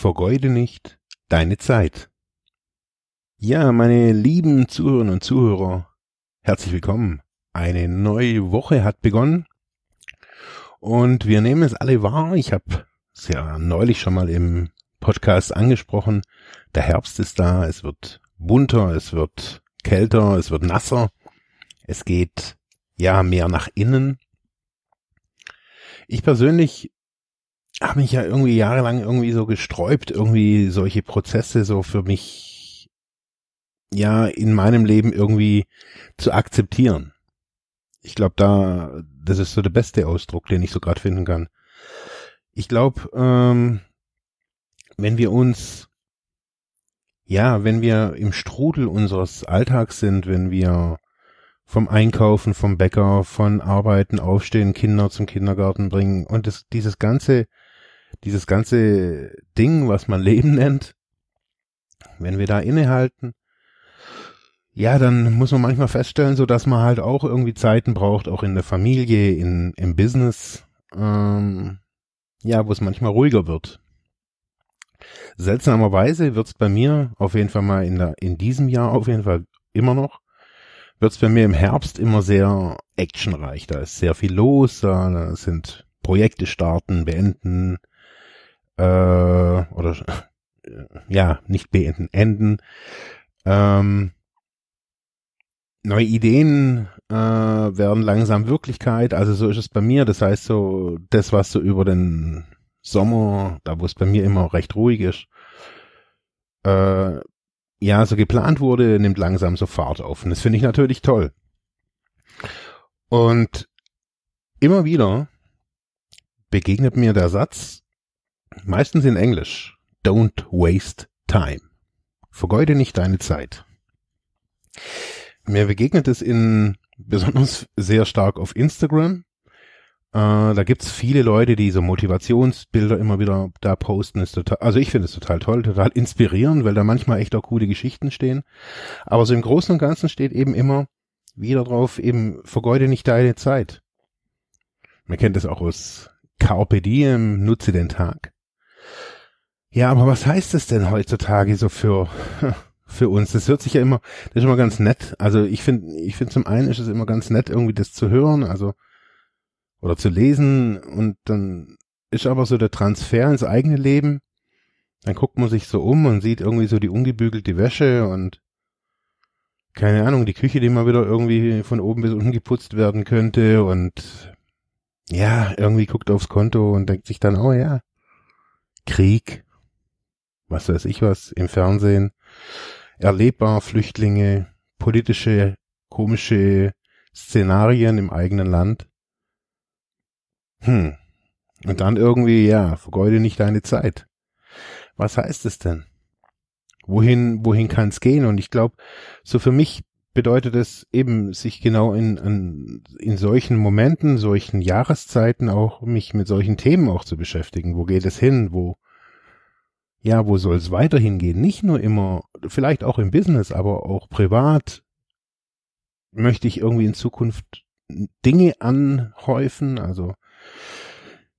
Vergeude nicht deine Zeit. Ja, meine lieben Zuhörerinnen und Zuhörer, herzlich willkommen. Eine neue Woche hat begonnen und wir nehmen es alle wahr. Ich habe es ja neulich schon mal im Podcast angesprochen. Der Herbst ist da, es wird bunter, es wird kälter, es wird nasser. Es geht ja mehr nach innen. Ich persönlich habe mich ja irgendwie jahrelang irgendwie so gesträubt, irgendwie solche Prozesse so für mich ja in meinem Leben irgendwie zu akzeptieren. Ich glaube, da das ist so der beste Ausdruck, den ich so gerade finden kann. Ich glaube, ähm, wenn wir uns, ja, wenn wir im Strudel unseres Alltags sind, wenn wir vom Einkaufen, vom Bäcker, von Arbeiten, Aufstehen, Kinder zum Kindergarten bringen und das, dieses ganze, dieses ganze Ding, was man Leben nennt, wenn wir da innehalten, ja, dann muss man manchmal feststellen, so dass man halt auch irgendwie Zeiten braucht, auch in der Familie, in, im Business, ähm, ja, wo es manchmal ruhiger wird. Seltsamerweise wird es bei mir auf jeden Fall mal in, der, in diesem Jahr auf jeden Fall immer noch, wird es bei mir im Herbst immer sehr actionreich. Da ist sehr viel los, da sind Projekte starten, beenden, äh, oder äh, ja, nicht beenden, enden. Ähm, neue Ideen äh, werden langsam Wirklichkeit. Also so ist es bei mir. Das heißt so, das, was so über den Sommer, da wo es bei mir immer recht ruhig ist, äh, ja, so geplant wurde, nimmt langsam so Fahrt auf. Und das finde ich natürlich toll. Und immer wieder begegnet mir der Satz, meistens in Englisch, don't waste time. Vergeude nicht deine Zeit. Mir begegnet es in besonders sehr stark auf Instagram. Äh, da gibt's viele Leute, die so Motivationsbilder immer wieder da posten. Ist total, also ich finde es total toll, total inspirierend, weil da manchmal echt auch coole Geschichten stehen. Aber so im Großen und Ganzen steht eben immer wieder drauf, eben vergeude nicht deine Zeit. Man kennt das auch aus Carpe Diem, nutze den Tag. Ja, aber was heißt es denn heutzutage so für für uns. Das hört sich ja immer, das ist immer ganz nett. Also ich finde, ich finde zum einen ist es immer ganz nett, irgendwie das zu hören, also oder zu lesen und dann ist aber so der Transfer ins eigene Leben. Dann guckt man sich so um und sieht irgendwie so die ungebügelte Wäsche und keine Ahnung, die Küche, die mal wieder irgendwie von oben bis unten geputzt werden könnte und ja, irgendwie guckt aufs Konto und denkt sich dann, oh ja, Krieg, was weiß ich was, im Fernsehen erlebbar Flüchtlinge, politische, komische Szenarien im eigenen Land. Hm. Und dann irgendwie, ja, vergeude nicht deine Zeit. Was heißt es denn? Wohin, wohin kann es gehen? Und ich glaube, so für mich bedeutet es eben, sich genau in, in, in solchen Momenten, solchen Jahreszeiten auch mich mit solchen Themen auch zu beschäftigen. Wo geht es hin? Wo, ja, wo soll es weiterhin gehen? Nicht nur immer, vielleicht auch im Business, aber auch privat möchte ich irgendwie in Zukunft Dinge anhäufen, also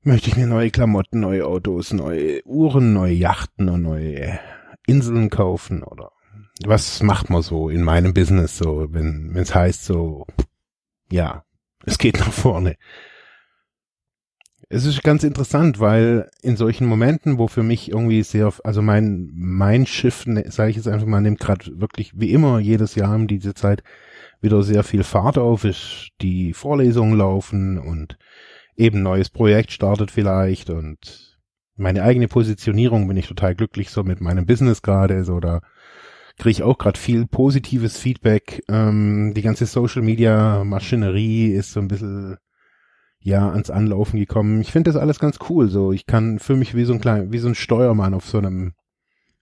möchte ich mir neue Klamotten, neue Autos, neue Uhren, neue Yachten und neue Inseln kaufen oder was macht man so in meinem Business so, wenn es heißt so, ja, es geht nach vorne. Es ist ganz interessant, weil in solchen Momenten, wo für mich irgendwie sehr, also mein mein Schiff, ne, sage ich jetzt einfach mal, nimmt gerade wirklich wie immer jedes Jahr um diese Zeit wieder sehr viel Fahrt auf, ist die Vorlesungen laufen und eben neues Projekt startet vielleicht und meine eigene Positionierung bin ich total glücklich so mit meinem Business gerade, so da kriege ich auch gerade viel positives Feedback. Ähm, die ganze Social Media Maschinerie ist so ein bisschen ja ans Anlaufen gekommen. Ich finde das alles ganz cool. So, ich kann für mich wie so ein klein, wie so ein Steuermann auf so einem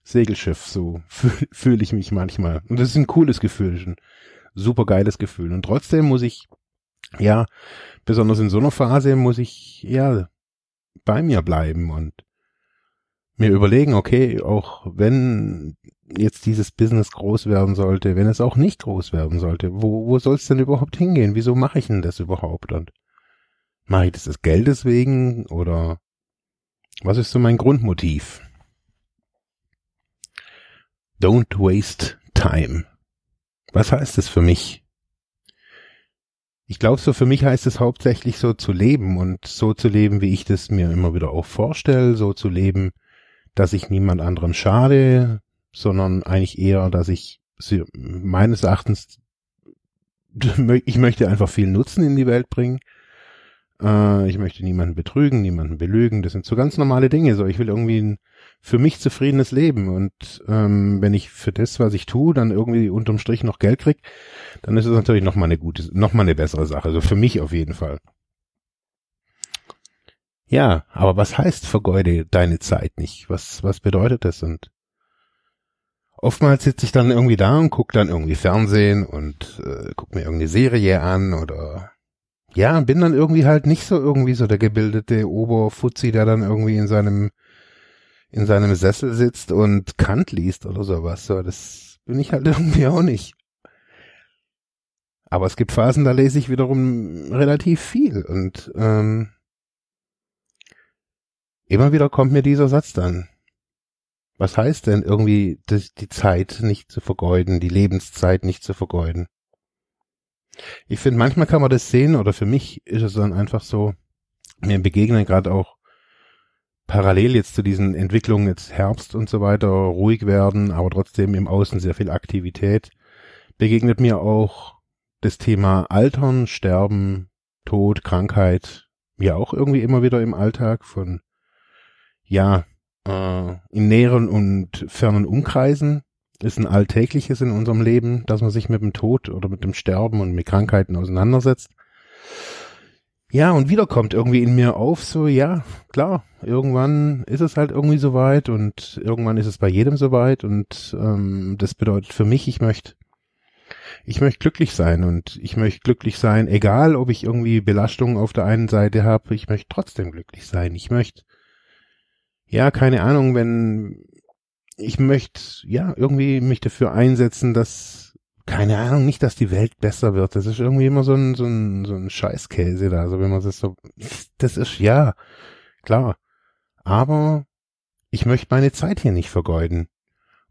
Segelschiff, so fühle fühl ich mich manchmal. Und das ist ein cooles Gefühl, ein super geiles Gefühl. Und trotzdem muss ich, ja, besonders in so einer Phase muss ich, ja, bei mir bleiben und mir überlegen, okay, auch wenn jetzt dieses Business groß werden sollte, wenn es auch nicht groß werden sollte, wo, wo soll es denn überhaupt hingehen? Wieso mache ich denn das überhaupt? Und mache ich das des Geldes wegen oder was ist so mein Grundmotiv? Don't waste time. Was heißt es für mich? Ich glaube, so für mich heißt es hauptsächlich so zu leben und so zu leben, wie ich das mir immer wieder auch vorstelle, so zu leben, dass ich niemand anderem schade, sondern eigentlich eher, dass ich meines Erachtens, ich möchte einfach viel Nutzen in die Welt bringen. Äh, ich möchte niemanden betrügen, niemanden belügen. Das sind so ganz normale Dinge. So, ich will irgendwie ein für mich zufriedenes Leben. Und ähm, wenn ich für das, was ich tue, dann irgendwie unterm Strich noch Geld krieg, dann ist es natürlich noch mal eine gute, noch mal eine bessere Sache. Also für mich auf jeden Fall. Ja, aber was heißt vergeude deine Zeit nicht? Was, was bedeutet das? Und oftmals sitze ich dann irgendwie da und gucke dann irgendwie Fernsehen und äh, guck mir irgendeine Serie an oder ja, bin dann irgendwie halt nicht so irgendwie so der gebildete Oberfuzzi, der dann irgendwie in seinem in seinem Sessel sitzt und Kant liest oder sowas. So, das bin ich halt irgendwie auch nicht. Aber es gibt Phasen, da lese ich wiederum relativ viel und ähm, immer wieder kommt mir dieser Satz dann. Was heißt denn irgendwie die Zeit nicht zu vergeuden, die Lebenszeit nicht zu vergeuden? Ich finde, manchmal kann man das sehen oder für mich ist es dann einfach so, mir begegnen gerade auch parallel jetzt zu diesen Entwicklungen jetzt Herbst und so weiter ruhig werden, aber trotzdem im Außen sehr viel Aktivität, begegnet mir auch das Thema Altern, Sterben, Tod, Krankheit, ja auch irgendwie immer wieder im Alltag von ja, äh, in näheren und fernen Umkreisen ist ein alltägliches in unserem Leben, dass man sich mit dem Tod oder mit dem Sterben und mit Krankheiten auseinandersetzt. Ja, und wieder kommt irgendwie in mir auf, so, ja, klar, irgendwann ist es halt irgendwie soweit und irgendwann ist es bei jedem soweit und ähm, das bedeutet für mich, ich möchte, ich möchte glücklich sein und ich möchte glücklich sein, egal ob ich irgendwie Belastungen auf der einen Seite habe, ich möchte trotzdem glücklich sein. Ich möchte ja, keine Ahnung, wenn ich möchte, ja, irgendwie mich dafür einsetzen, dass, keine Ahnung, nicht, dass die Welt besser wird. Das ist irgendwie immer so ein, so ein, so ein Scheißkäse da. Also wenn man das so, das ist, ja, klar. Aber ich möchte meine Zeit hier nicht vergeuden.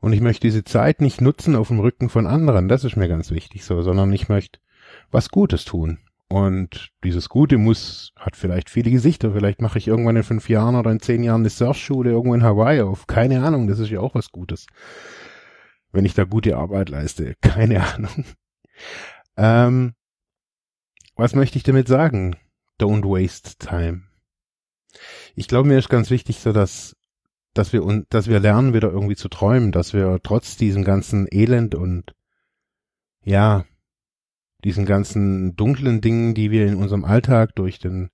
Und ich möchte diese Zeit nicht nutzen auf dem Rücken von anderen. Das ist mir ganz wichtig so, sondern ich möchte was Gutes tun. Und dieses Gute muss, hat vielleicht viele Gesichter. Vielleicht mache ich irgendwann in fünf Jahren oder in zehn Jahren eine Surfschule irgendwo in Hawaii auf. Keine Ahnung, das ist ja auch was Gutes. Wenn ich da gute Arbeit leiste. Keine Ahnung. Ähm, was möchte ich damit sagen? Don't waste time. Ich glaube, mir ist ganz wichtig, so dass, dass wir, dass wir lernen, wieder irgendwie zu träumen, dass wir trotz diesem ganzen Elend und, ja, diesen ganzen dunklen Dingen, die wir in unserem Alltag durch den,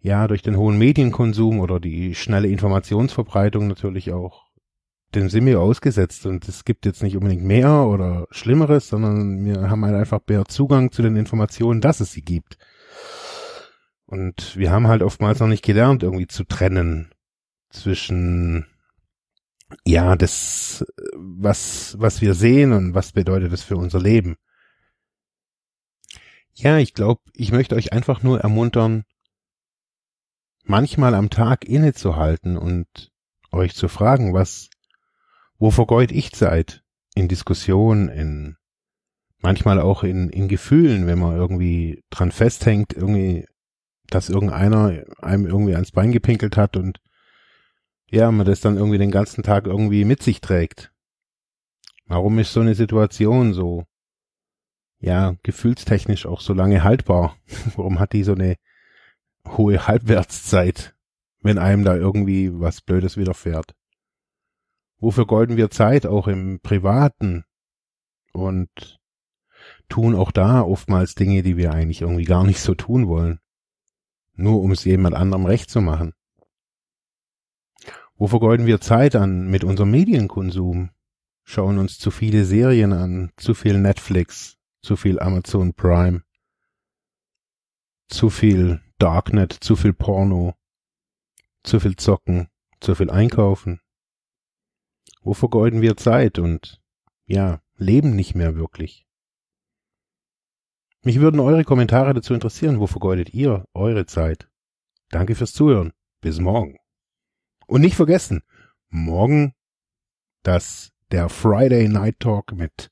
ja, durch den hohen Medienkonsum oder die schnelle Informationsverbreitung natürlich auch, dem sind wir ausgesetzt und es gibt jetzt nicht unbedingt mehr oder Schlimmeres, sondern wir haben halt einfach mehr Zugang zu den Informationen, dass es sie gibt. Und wir haben halt oftmals noch nicht gelernt, irgendwie zu trennen zwischen ja, das, was, was wir sehen und was bedeutet das für unser Leben. Ja, ich glaube, ich möchte euch einfach nur ermuntern, manchmal am Tag innezuhalten und euch zu fragen, was, wo vergeud ich Zeit? In Diskussionen, in, manchmal auch in, in Gefühlen, wenn man irgendwie dran festhängt, irgendwie, dass irgendeiner einem irgendwie ans Bein gepinkelt hat und ja, man das dann irgendwie den ganzen Tag irgendwie mit sich trägt. Warum ist so eine Situation so? Ja, gefühlstechnisch auch so lange haltbar? Warum hat die so eine hohe Halbwertszeit, wenn einem da irgendwie was Blödes widerfährt? Wofür golden wir Zeit auch im Privaten und tun auch da oftmals Dinge, die wir eigentlich irgendwie gar nicht so tun wollen, nur um es jemand anderem recht zu machen? Wo vergeuden wir Zeit an mit unserem Medienkonsum? Schauen uns zu viele Serien an, zu viel Netflix, zu viel Amazon Prime, zu viel Darknet, zu viel Porno, zu viel Zocken, zu viel Einkaufen. Wo vergeuden wir Zeit und ja, leben nicht mehr wirklich? Mich würden eure Kommentare dazu interessieren. Wo vergeudet ihr eure Zeit? Danke fürs Zuhören. Bis morgen. Und nicht vergessen, morgen das der Friday Night Talk mit